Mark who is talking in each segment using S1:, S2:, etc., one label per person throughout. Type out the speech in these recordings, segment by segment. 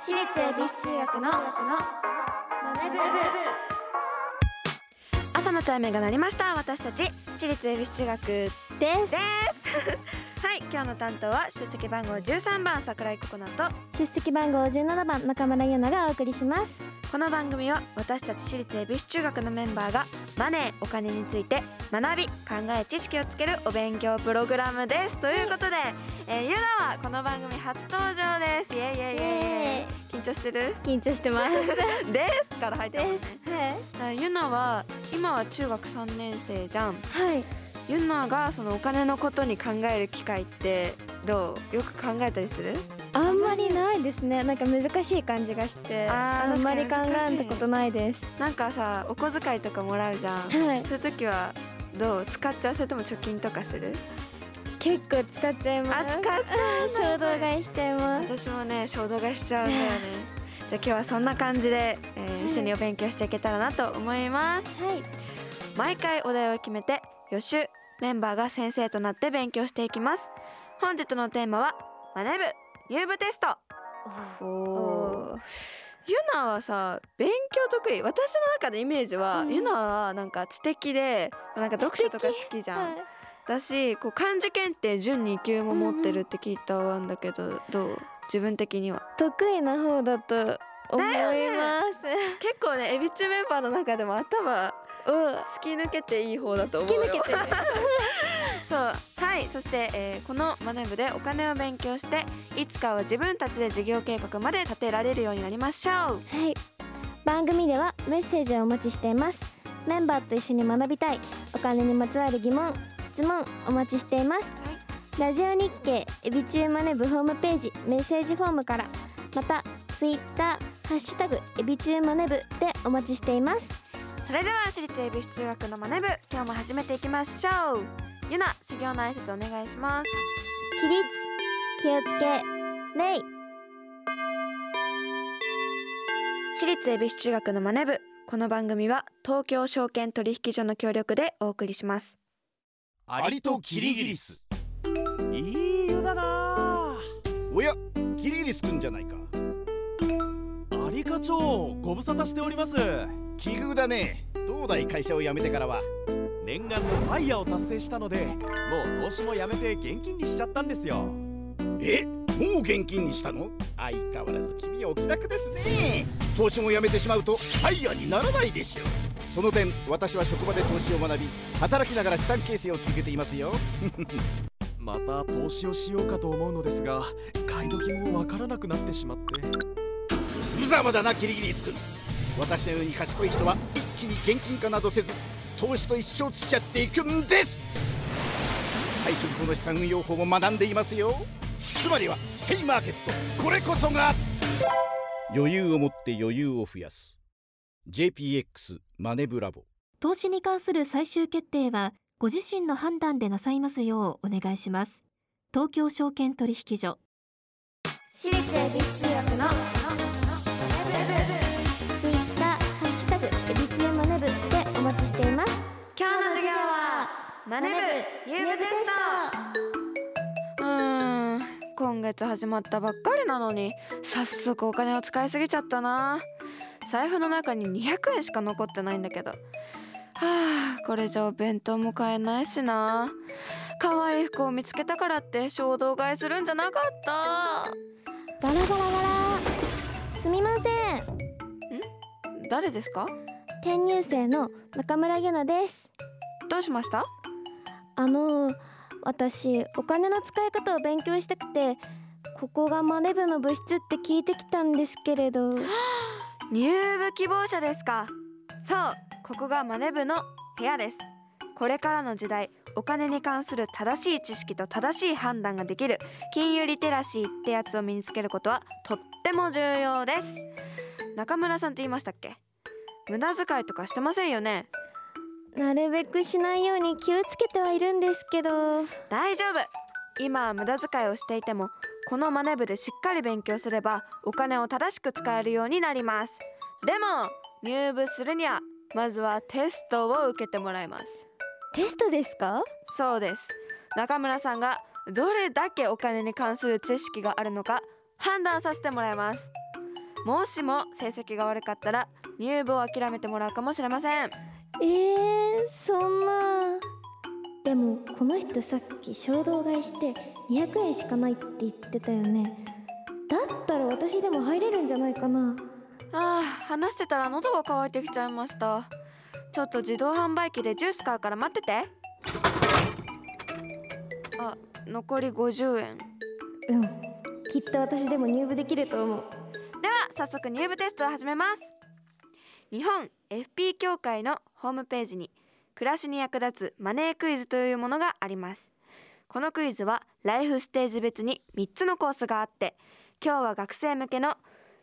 S1: 私立恵比寿中学のマネブ
S2: 朝のチャイムが鳴りました。私たち私立恵比寿中学です。
S1: です。
S2: はい今日の担当は出席番号13番桜井ココナと。
S1: 出席番号17番中村優奈がお送りします。
S2: この番組は私たち私立恵比寿中学のメンバーがマネーお金について学び考え知識をつけるお勉強プログラムです。ということで、えー、ゆなはこの番組初登場です。イエイイエイイエイ。イエイ緊張してる？
S1: 緊張してます。
S2: ですから入ってますね。
S1: はい。
S2: だからゆなは今は中学3年生じゃん。
S1: はい。
S2: ゆながそのお金のことに考える機会ってどう？よく考えたりする？
S1: あんまりないですね。なんか難しい感じがして。
S2: あ
S1: んまり考えたことないです。
S2: なんかさお小遣いとかもらうじゃん、
S1: はい。
S2: そういう時はどう？使っちゃう？それとも貯金とかする？
S1: 結構使っちゃいます。衝動買いしちゃいます。
S2: 私もね衝動買いしちゃうんだよね。じゃあ今日はそんな感じで、えー
S1: はい。
S2: 一緒にお勉強していけたらなと思います。
S1: はい。
S2: 毎回お題を決めて予習メンバーが先生となって勉強していきます。本日のテーマはマネ部入部テスト。お
S1: おー。
S2: ゆなはさ勉強得意。私の中でイメージは、
S1: うん。
S2: ゆなはなんか知的でなんか読書とか好きじゃん、
S1: はい
S2: だしこう漢字検定準2級も持ってるって聞いたんだけど、どう？自分的には。
S1: 得意な方だと思います、
S2: 結構ねエビチュメンバーの中でも頭
S1: うん
S2: 突き抜けていい方だと思うよ。
S1: 突き抜けてる
S2: そう。はいそして、えーこのマネ部でお金を勉強していつかは自分たちで事業計画まで立てられるようになりましょう。
S1: はい。番組ではメッセージをお待ちしています。メンバーと一緒に学びたい。お金にまつわる疑問質問お待ちしています。ラジオ日経エビチューマネブホームページメッセージフォームからまたツイッターハッシュタグエビチューマネブでお待ちしています。
S2: それでは私立恵比寿中学のマネ部今日も始めていきましょう。ゆな修行の挨拶お願いします。
S1: 起立気をつけ礼
S2: 私立恵比寿中学のマネ部この番組は東京証券取引所の協力でお送りします
S3: アリとキリギリス。いい湯だな。
S4: おやキリギリスくんじゃないか。
S3: アリ課長ご無沙汰しております。
S4: 奇遇だね。東大会社を辞めてからは。
S3: 念願のファイヤーを達成したのでもう投資もやめて現金にしちゃったんですよ。
S4: えもう現金にしたの？相変わらず君はお気楽ですね。投資も辞めてしまうとファイヤーにならないでしょ。うその点私は職場で投資を学び働きながら資産形成を続けていますよ。
S3: また投資をしようかと思うのですが買い時もわからなくなってしまって。
S4: 無様だなキリギリスくん私のように賢い人は一気に現金化などせず投資と一生付き合っていくんです。退職後の資産運用法も学んでいますよ。つまりはステイマーケット。これこそが余裕を持って余裕を増やす JPX マネブラボ。
S5: 投資に関する最終決定はご自身の判断でなさいますようお願いします。東京証券取引所。
S1: 私立恵比寿中学のツイッターハッシュタグエビチューマネブでお待ちしています。
S2: 今日の授業はマネ部入部テストうーん今月始まったばっかりなのに早速お金を使いすぎちゃったな財布の中に200円しか残ってないんだけど。はあこれじゃお弁当も買えないしな。可愛い服を見つけたからって衝動買いするんじゃなかった。
S1: ガラガラガラ。すみません。
S2: 誰ですか？
S1: 転入生の中村ゆなです。
S2: どうしました？
S1: あの私お金の使い方を勉強したくてここがマネ部の部室って聞いてきたんですけれど
S2: 入部希望者ですか？そうここがマネ部の部屋です。これからの時代お金に関する正しい知識と正しい判断ができる金融リテラシーってやつを身につけることはとっても重要です。中村さんって言いましたっけ？無駄遣いとかしてませんよね。
S1: なるべくしないように気をつけてはいるんですけど。
S2: 大丈夫今は無駄遣いをしていてもこのマネ部でしっかり勉強すればお金を正しく使えるようになります。でも入部するにはまずはテストを受けてもらいます。
S1: テストですか？
S2: そうです。中村さんがどれだけお金に関する知識があるのか判断させてもらいます。もしも成績が悪かったら入部を諦めてもらうかもしれません。
S1: えー、そんなでもこの人さっき衝動買いして200円しかないって言ってたよね。だったら私でも入れるんじゃないかな。
S2: あー話してたら喉が渇いてきちゃいました。ちょっと自動販売機でジュース買うから待ってて。あ残り50円。
S1: うん。きっと私でも入部できると思う。
S2: では早速入部テストを始めます。日本 FP 協会のホームページに暮らしに役立つマネークイズというものがあります。このクイズはライフステージ別に3つのコースがあって今日は学生向けの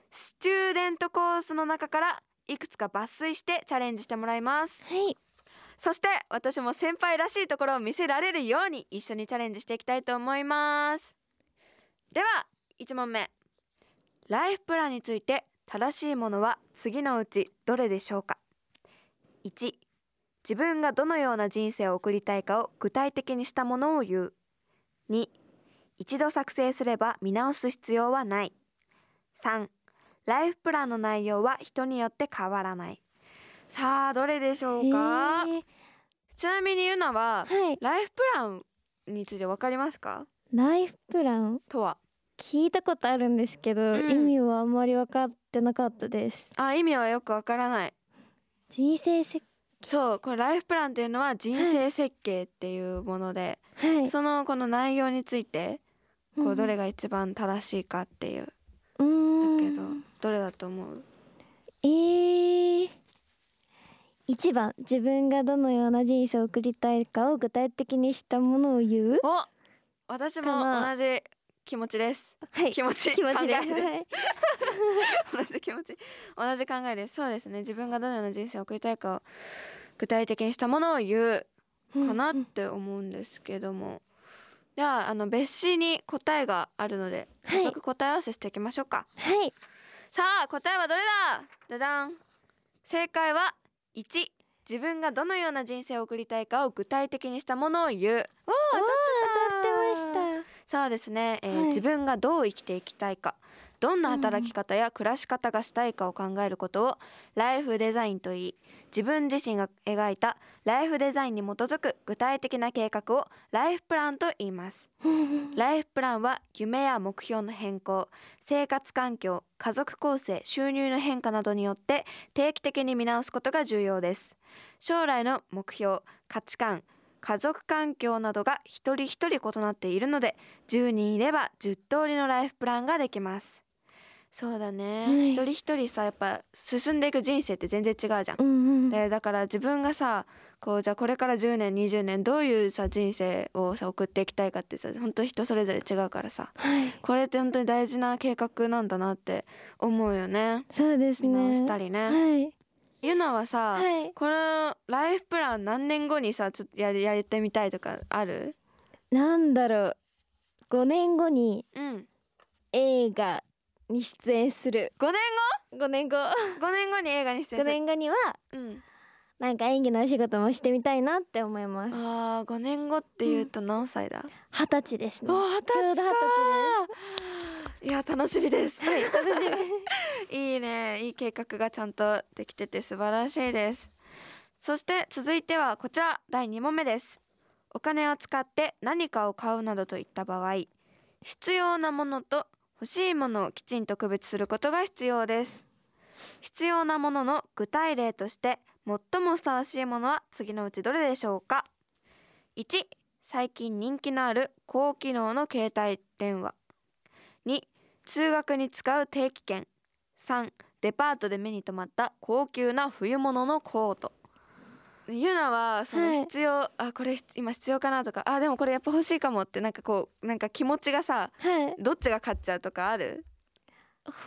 S2: スチューデントコースの中からいくつか抜粋してチャレンジしてもらいます。
S1: はい。
S2: そして私も先輩らしいところを見せられるように一緒にチャレンジしていきたいと思います。では1問目。ライフプランについて正しいものは次のうちどれでしょうか？1自分がどのような人生を送りたいかを具体的にしたものを言う。2一度作成すれば見直す必要はない。3ライフプランの内容は人によって変わらない。さあどれでしょうか？
S1: え。ー
S2: ちなみにゆなは
S1: はい。
S2: ライフプランについてわかりますか？
S1: ライフプラン？
S2: とは？
S1: 聞いたことあるんですけど、
S2: うん。
S1: 意味はあんまり分かってなかったです。
S2: あ意味はよくわからない。
S1: 人生設
S2: そうこれライフプランっていうのは人生設計っていうもので、
S1: はい。
S2: そのこの内容についてこ
S1: う
S2: うん。どれが一番正しいかっていう、
S1: うーん。
S2: だけどどれだと思う？
S1: えー、1番自分がどのような人生を送りたいかを具体的にしたものを言う？
S2: お私も同じ気持ちです。
S1: はい。
S2: 気持ち。
S1: 気持ちで
S2: 考えです。
S1: はい。
S2: 同じ気持ち。同じ考えです。そうですね。自分がどのような人生を送りたいかを具体的にしたものを言うかなって思うんですけども、じゃああの別紙に答えがあるので
S1: はい。
S2: 早速答え合わせしていきましょうか、
S1: はい。
S2: さあ答えはどれだ？じゃじゃん正解は1自分がどのような人生を送りたいかを具体的にしたものを言う。おー
S1: おー当たってまし
S2: そうですね、えー
S1: はい。
S2: 自分がどう生きていきたいかどんな働き方や暮らし方がしたいかを考えることをライフデザインといい自分自身が描いたライフデザインに基づく具体的な計画をライフプランと言います。
S1: た
S2: ライフプランは夢や目標の変更生活環境家族構成収入の変化などによって定期的に見直すことが重要です。将来の目標価値観家族環境などが一人一人異なっているので10人いれば10通りのライフプランができます。そうだね、
S1: はい。
S2: 一人一人さやっぱ進んでいく人生って全然違うじゃん。
S1: うんうん
S2: でだから自分がさこうじゃあこれから10年20年どういうさ人生をさ送っていきたいかってさ本当人それぞれ違うからさ。
S1: はい。
S2: これって本当に大事な計画なんだなって思うよね。
S1: そうです
S2: 見直
S1: ね
S2: したりね。
S1: はい
S2: ゆなはさ、
S1: はい。
S2: このライフプラン何年後にさちょっとやりやりてみたいとかある？
S1: なんだろう。5年後に
S2: うん。
S1: 映画に出演する。
S2: 5年
S1: 5年後。
S2: 後5年後に映画に出演
S1: 5
S2: する。
S1: 年後には
S2: うん。
S1: なんか演技のお仕事もしてみたいなって思います。
S2: あー5年後っていうと何歳だ、
S1: 二十歳ですね。ちょうど
S2: 歳か
S1: 二
S2: いや楽しみです。
S1: はい楽しみ
S2: いい計画がちゃんとできてて素晴らしいです。そして続いてはこちら第2問目です。お金を使って何かを買うなどといった場合必要なものと欲しいものをきちんと区別することが必要です。必要なものの具体例として最もふさわしいものは次のうちどれでしょうか？1最近人気のある高機能の携帯電話。2通学に使う定期券。3デパートで目に留まった高級な冬物のコート。ゆなはその
S1: はい。
S2: 必要、あこれ今必要かなとかあでもこれやっぱ欲しいかもってなんかこうなんか気持ちがさ
S1: はい。
S2: どっちが勝っちゃうとかある？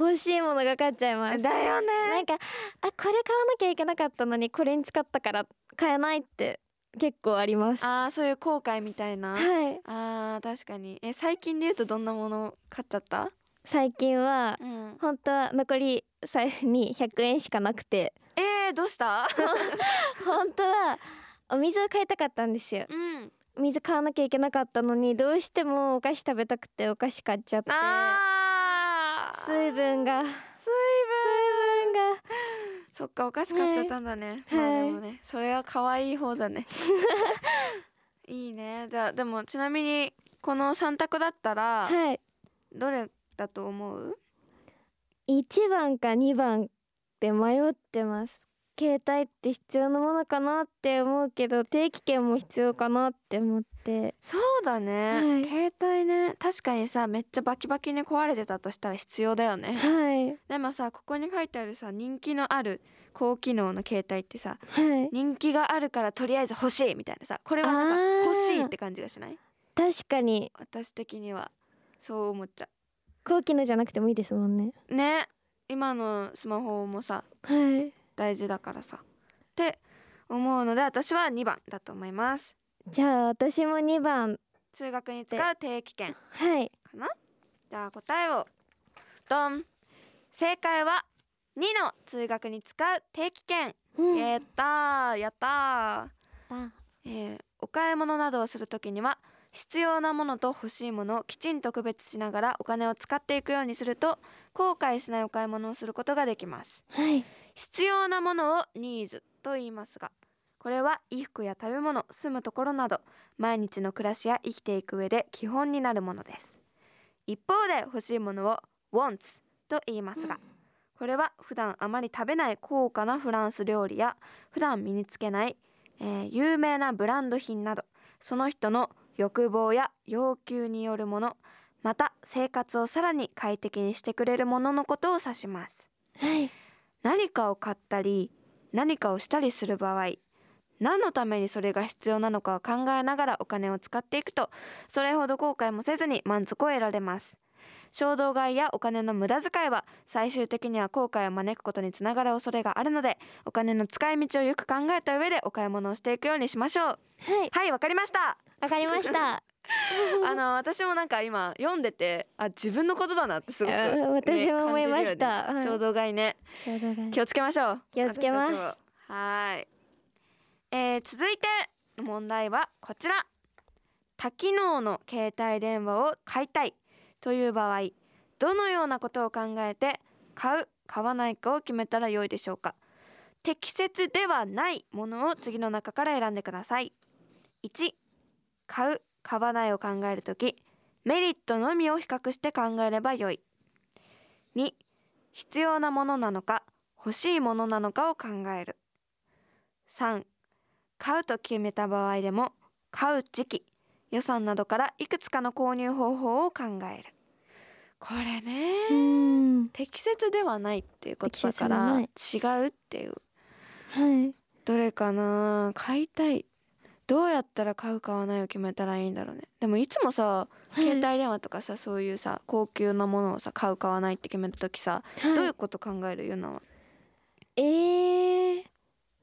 S1: 欲しいものが買っちゃいます。
S2: だよ
S1: な
S2: ね
S1: んかあこれ買わなきゃいけなかったのにこれに使ったから買えないって結構あります。は
S2: あーそういう後悔みたいな、
S1: い。
S2: あー確かに。え最近で言うとどんなもの買っちゃった？
S1: 最近は
S2: うん。
S1: 本当は残り財布に100円しかなくて。
S2: えー、どうした？
S1: 本当はお水を買いたかったんですよ。
S2: うん。
S1: お水買わなきゃいけなかったのにどうしてもお菓子食べたくてお菓子買っちゃって。水分が。
S2: 水そっかお菓子買っちゃったんだね、
S1: はい。
S2: まあでもねそれは可愛い方だね。いいね。じゃあでもちなみにこの3択だったら
S1: はい。
S2: どれだと思う
S1: ？1番か2番って迷ってます。携帯って必要なものかなって思うけど定期券も必要かなって思って。
S2: そうだね、
S1: はい。
S2: 携帯ね。確かにさめっちゃバキバキに壊れてたとしたら必要だよね。
S1: はい。
S2: でもさここに書いてあるさ人気のある高機能の携帯ってさ
S1: はい。
S2: 人気があるからとりあえず欲しいみたいなさこれはなんか欲しいって感じがしない？
S1: 確かに。
S2: 私的にはそう思っちゃ
S1: 高機能じゃなくてもいいですもんね。
S2: うね。今のスマホもさ
S1: はい。
S2: 大事だからさ。って思うので私は2番だと思います。
S1: じゃあ私も2番。
S2: 通学に使う定期券。
S1: はい。
S2: かな？じゃあ答えを。ドン。正解は2の通学に使う定期券。
S1: うん。
S2: やったーやったえーお買い物などをするときには必要なものと欲しいものをきちんと区別しながらお金を使っていくようにすると後悔しないお買い物をすることができます。
S1: はい。
S2: 必要なものをニーズと言いますがこれは衣服や食べ物住むところなど毎日の暮らしや生きていく上で基本になるものです。一方で欲しいものを wants と言いますがこれは普段あまり食べない高価なフランス料理や普段身につけない、えー有名なブランド品などその人の欲望や要求によるものまた生活をさらに快適にしてくれるもののことを指します。
S1: はい。
S2: 何かを買ったり何かをしたりする場合何のためにそれが必要なのかを考えながらお金を使っていくとそれほど後悔もせずに満足を得られます衝動買いやお金の無駄遣いは最終的には後悔を招くことにつながる恐れがあるのでお金の使い道をよく考えた上でお買い物をしていくようにしましょう。
S1: はい。
S2: はいわかりました。
S1: わかりました。
S2: あの私もなんか今読んでてあ自分のことだなってすごく、
S1: あ私も思いました。
S2: ね衝動買いね。
S1: 衝動買い。
S2: 気をつけましょう。
S1: 気をつけます。
S2: はーい、えー続いての問題はこちら。多機能の携帯電話を買いたいという場合どのようなことを考えて買う買わないかを決めたらよいでしょうか。適切ではないものを次の中から選んでください。1買う買わないを考えるときメリットのみを比較して考えればよい。2必要なものなのか欲しいものなのかを考える。3買うと決めた場合でも買う時期予算などからいくつかの購入方法を考える。これね適切ではないっていうことだから違うっていう。
S1: はい。
S2: どれかな？買いたい。どうやったら買う買わないを決めたらいいんだろうね。でもいつもさ携帯電話とかさそういうさ高級なものをさ買う買わないって決めた時さ、
S1: はい。
S2: どういうこと考える？ゆなは。
S1: えー、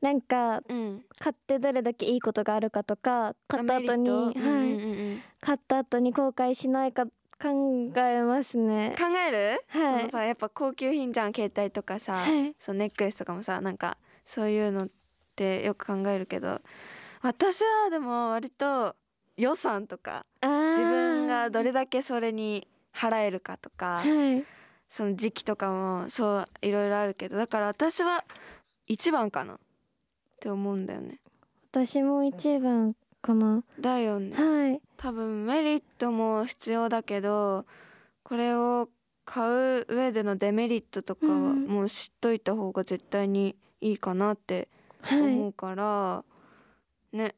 S1: なんか
S2: うん。
S1: 買ってどれだけいいことがあるかとか買った後に、はい。
S2: うんうんうん
S1: 買った後に後悔しないか考えますね。
S2: 考える、
S1: はい。
S2: そのさやっぱ高級品じゃん携帯とかさ、
S1: はい。
S2: そのネックレスとかもさなんかそういうのってよく考えるけど私はでも割と予算とか自分がどれだけそれに払えるかとか
S1: はい。
S2: その時期とかもそういろいろあるけどだから私は一番かなって思うんだよね。
S1: 私も一番かな
S2: だよね。
S1: はい。
S2: 多分メリットも必要だけどこれを買う上でのデメリットとかは
S1: うん。
S2: もう知っといた方が絶対にいいかなって
S1: はい。
S2: 思うから、ね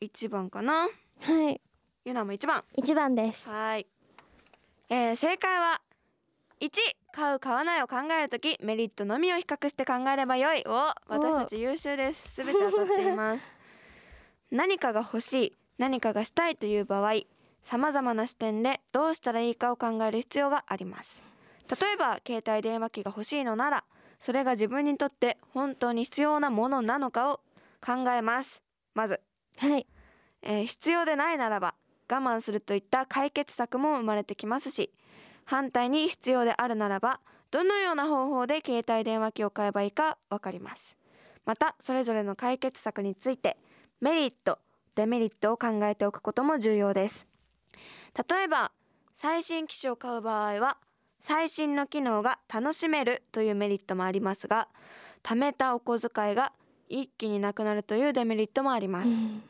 S2: 一番かな。
S1: はい。
S2: ゆなも一番。
S1: 一番です。
S2: はい、えー正解は1買う買わないを考えるときメリットのみを比較して考えればよいお私たち優秀です。すべて当たっています。何かが欲しい何かがしたいという場合さまざまな視点でどうしたらいいかを考える必要があります。例えば携帯電話機が欲しいのならそれが自分にとって本当に必要なものなのかを考えます。まず。
S1: はい。
S2: えー必要でないならば我慢するといった解決策も生まれてきますし反対に必要であるならばどのような方法で携帯電話機を買えばいいか分かります。またそれぞれの解決策についてメリットデメリットを考えておくことも重要です。例えば最新機種を買う場合は最新の機能が楽しめるというメリットもありますが貯めたお小遣いが一気になくなるというデメリットもあります、
S1: うん。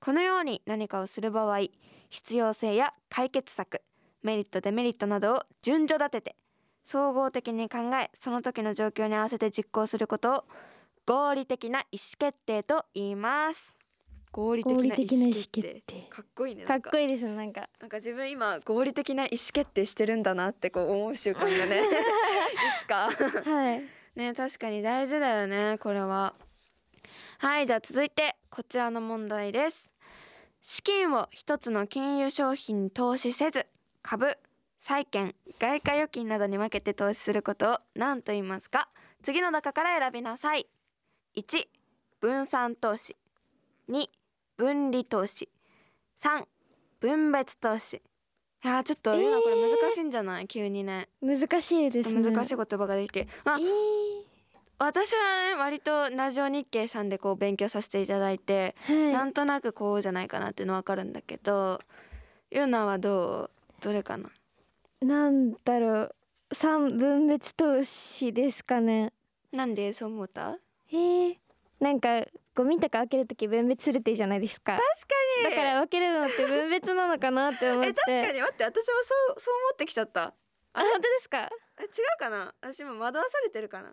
S2: このように何かをする場合必要性や解決策メリットデメリットなどを順序立てて総合的に考えその時の状況に合わせて実行することを合理的な意思決定と言います。合理
S1: 的な意思決定。
S2: かっこいいね
S1: かっこいいですなんか。
S2: なんか自分今合理的な意思決定してるんだなってこう思う習慣がね いつか。
S1: はい。
S2: ね確かに大事だよねこれは。はいじゃあ続いてこちらの問題です。資金を一つの金融商品に投資せず株債券外貨預金などに分けて投資することを何と言いますか？次の中から選びなさい。1分散投資。2分離投資。3分別投資。いやーちょっと言うのこれ難しいんじゃない、急にね。
S1: 難しいですね。
S2: 難しい言葉ができて。まあ
S1: えー。
S2: 私はね割とラジオ日経さんでこう勉強させていただいて、な
S1: は
S2: んとなくこうじゃないかなっていうのわかるんだけどゆうなはどう？どれかな？い
S1: なんだろう。三分別投資ですかね。
S2: なんでそう思った？
S1: へえなんかゴミとか分けるとき分別するっていいじゃないですか。
S2: 確か
S1: だから分けるのって分別なのかなって思って。
S2: え確かに。待って私もそうそう思ってきちゃった。
S1: あ本当ですか？
S2: え違うかな？私今惑わされてるかな？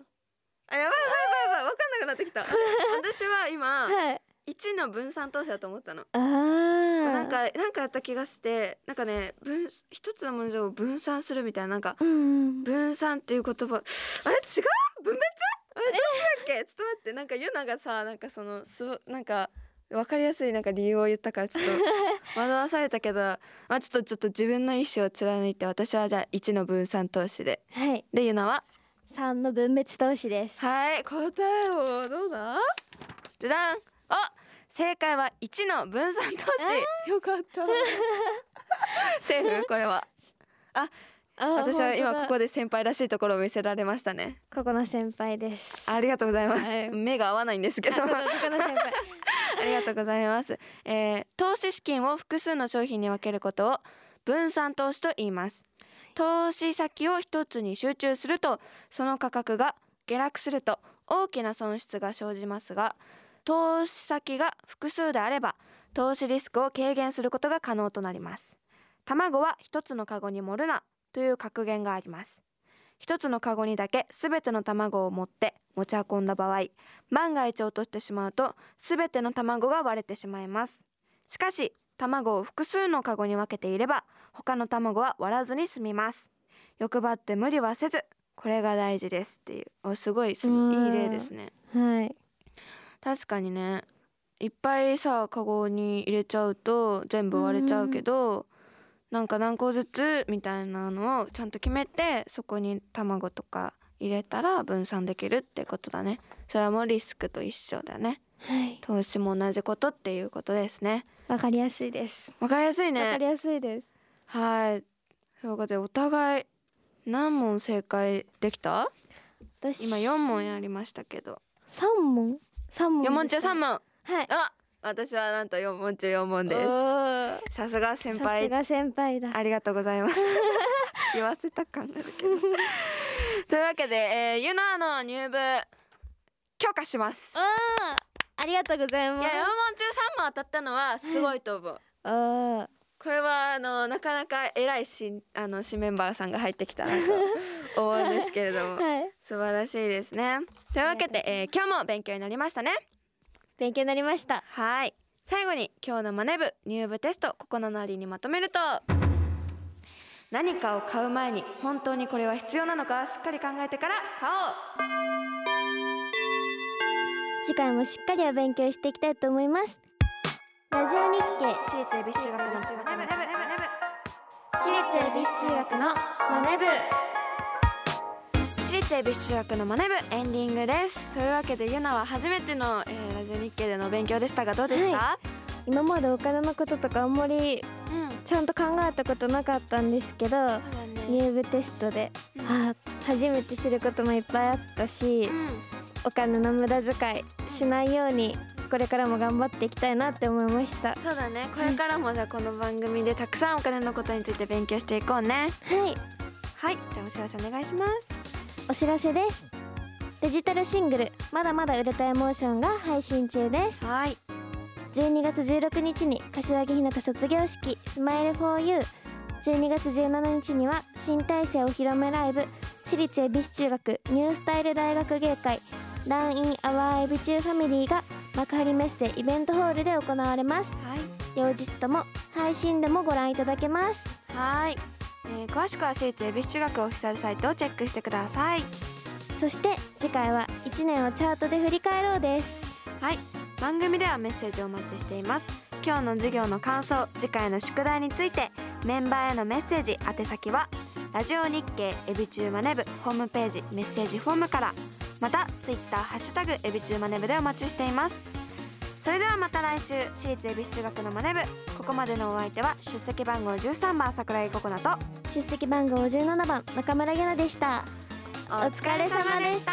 S2: あやばいやばいやばいやばい。分かんなくなってきた。私は今
S1: はい。
S2: 1の分散投資だと思ったの。
S1: あー
S2: なんかなんかやった気がしてなんかね分一つの文章を分散するみたいななんか分散っていう言葉あれ？違う？分別？あれ？どっちだっけ？ちょっと待ってなんかユナがさなんかそのすなんか分かりやすいなんか理由を言ったからちょっと 惑わされたけどまあちょっとちょっと自分の意思を貫いて私はじゃあ1の分散投資で。
S1: はい。
S2: でユナは？
S1: 三の分別投資です。
S2: はい答えをどうだ？じゃじゃん。あ正解は1の分散投資。よかった。セーフ？これは。
S1: あ
S2: 私は今ここ
S1: で
S2: で先輩らしいところを見せられましたね。
S1: ここの先輩です。
S2: ありがとうございます、
S1: はい。
S2: 目が合わないんですけど。
S1: あここここの先輩。
S2: ありがとうございます、えー投資資金を複数の商品に分けることを分散投資と言います。投資先を一つに集中するとその価格が下落すると大きな損失が生じますが投資先が複数であれば投資リスクを軽減することが可能となります。卵は一つのカゴに盛るなという格言があります。一つのカゴにだけすべての卵を持って持ち運んだ場合万が一落としてしまうとすべての卵が割れてしまいます。しかし卵を複数のカゴに分けていれば他の卵は割らずに済みます。欲張って無理はせずこれが大事ですっていう。おすごいすいい例ですね。
S1: はい。
S2: 確かにね。いっぱいさカゴに入れちゃうと全部割れちゃうけど、なんか何個ずつみたいなのをちゃんと決めてそこに卵とか入れたら分散できるってことだね。それはもうリスクと一緒だね。
S1: はい。
S2: 投資も同じことっていうことですね。
S1: わかりやすいです。
S2: わかりやすい
S1: わか
S2: ね
S1: りやすいです。
S2: はい。ということでお互い何問正解できた？
S1: 私。
S2: 今4問やりましたけど。
S1: 三問？三問
S2: 4問中3
S1: ですか
S2: 問
S1: はい。
S2: あ私はなんと4問中4問です。さすが先
S1: さす
S2: 輩
S1: が先輩だ。
S2: ありがとうございます。言わせた感があるけど。というわけで、えー、ユナの入部許可します。
S1: ありがとうございます。
S2: いや4問中3問当たったのはすごいと思う。
S1: あー。
S2: これはあのなかなか偉い新あの新メンバーさんが入ってきたなと思うんですけれども。
S1: はい
S2: 素晴らしいですね。というわけで、えー、今日も勉強になりましたね。
S1: 勉強になりました。
S2: はい。最後に今日のマネ部入部テストここのなりにまとめると。何かを買う前に本当にこれは必要なのかしっかり考えてから買おう。
S1: 次回もしっかりお勉強していきたいと思います。ラジオ日経
S2: 私立恵比寿中学のマネ部
S1: 私立恵比寿中学のマネ部
S2: 私立恵比寿中学のマネ部エンディングですというわけでゆなは初めての、えーラジオ日経での勉強でしたがどうでした、
S1: は今までお金のこととかあんまり
S2: うん。
S1: ちゃんと考えたことなかったんですけど
S2: そうだね。
S1: 入部テストで、
S2: うん。
S1: あ初めて知ることもいっぱいあったし、
S2: うん。
S1: お金の無駄遣いしないようにこれからも頑張っていきたいなって思いました。
S2: そうだね。これからもじゃあこの番組でたくさんお金のことについて勉強していこうね。
S1: はい。
S2: はい。じゃあお知らせお願いします
S1: お知らせです。デジタルシングル「まだまだ売れたエモーション」が配信中です。
S2: はい。
S1: 12月16日に柏木ひなた卒業式「スマイル 4U」12月17日には新体制お披露目ライブ私立恵比寿中学ニュースタイル大学芸会ランインアワーエビ中ファミリーが幕張メッセイベントホールで行われます。
S2: はい。
S1: 両日とも配信でもご覧いただけます。
S2: はい、えー詳しくは私立恵比寿中学オフィシャルサイトをチェックしてください。
S1: そして次回は1年をチャートで振り返ろうです。
S2: はい。番組ではメッセージをお待ちしています。今日の授業の感想次回の宿題についてメンバーへのメッセージ宛先はラジオ日経エビチューマネブホームページメッセージフォームからまたツイッターハッシュタグエビチューマネブでお待ちしていますそれではまた来週私立恵比寿中学のマネブここまでのお相手は出席番号13番桜井ココナと。
S1: 出席番号17番中村ゆなでした。お疲れ様でした。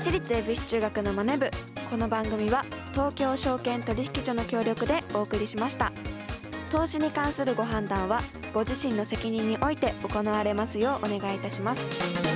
S2: 私立恵比寿中学のマネ部。この番組は東京証券取引所の協力でお送りしました。投資に関するご判断はご自身の責任において行われますようお願いいたします